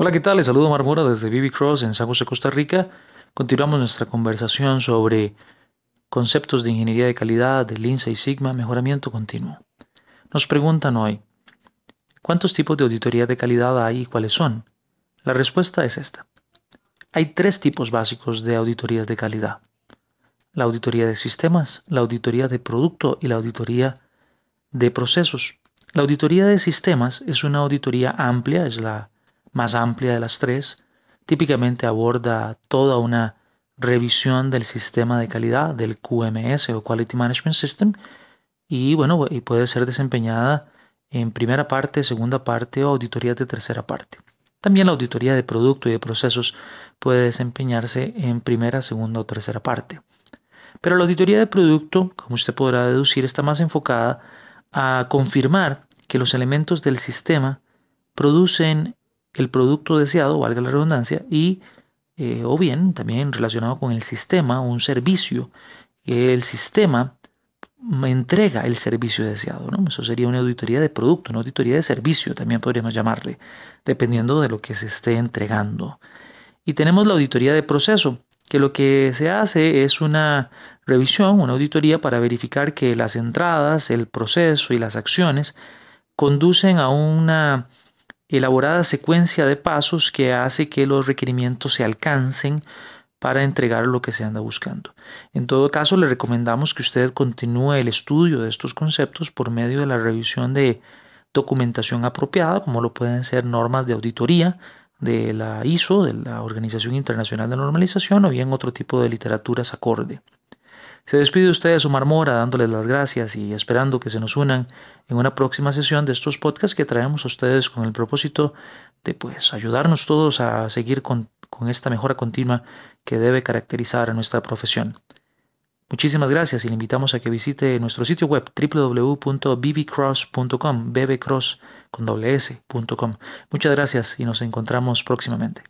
Hola, ¿qué tal? Les saludo Marmora desde BB Cross en San José, Costa Rica. Continuamos nuestra conversación sobre conceptos de ingeniería de calidad, de Lean Six Sigma, mejoramiento continuo. Nos preguntan hoy, ¿cuántos tipos de auditoría de calidad hay y cuáles son? La respuesta es esta. Hay tres tipos básicos de auditorías de calidad. La auditoría de sistemas, la auditoría de producto y la auditoría de procesos. La auditoría de sistemas es una auditoría amplia, es la más amplia de las tres, típicamente aborda toda una revisión del sistema de calidad del QMS o Quality Management System y bueno, y puede ser desempeñada en primera parte, segunda parte o auditoría de tercera parte. También la auditoría de producto y de procesos puede desempeñarse en primera, segunda o tercera parte. Pero la auditoría de producto, como usted podrá deducir, está más enfocada a confirmar que los elementos del sistema producen el producto deseado, valga la redundancia, y eh, o bien también relacionado con el sistema, un servicio, que el sistema entrega el servicio deseado. ¿no? Eso sería una auditoría de producto, una auditoría de servicio, también podríamos llamarle, dependiendo de lo que se esté entregando. Y tenemos la auditoría de proceso, que lo que se hace es una revisión, una auditoría para verificar que las entradas, el proceso y las acciones conducen a una elaborada secuencia de pasos que hace que los requerimientos se alcancen para entregar lo que se anda buscando. En todo caso, le recomendamos que usted continúe el estudio de estos conceptos por medio de la revisión de documentación apropiada, como lo pueden ser normas de auditoría de la ISO, de la Organización Internacional de Normalización, o bien otro tipo de literaturas acorde. Se despide usted de su marmora dándoles las gracias y esperando que se nos unan en una próxima sesión de estos podcasts que traemos a ustedes con el propósito de pues ayudarnos todos a seguir con, con esta mejora continua que debe caracterizar a nuestra profesión. Muchísimas gracias y le invitamos a que visite nuestro sitio web www.bbcross.com, bbcross con. Muchas gracias y nos encontramos próximamente.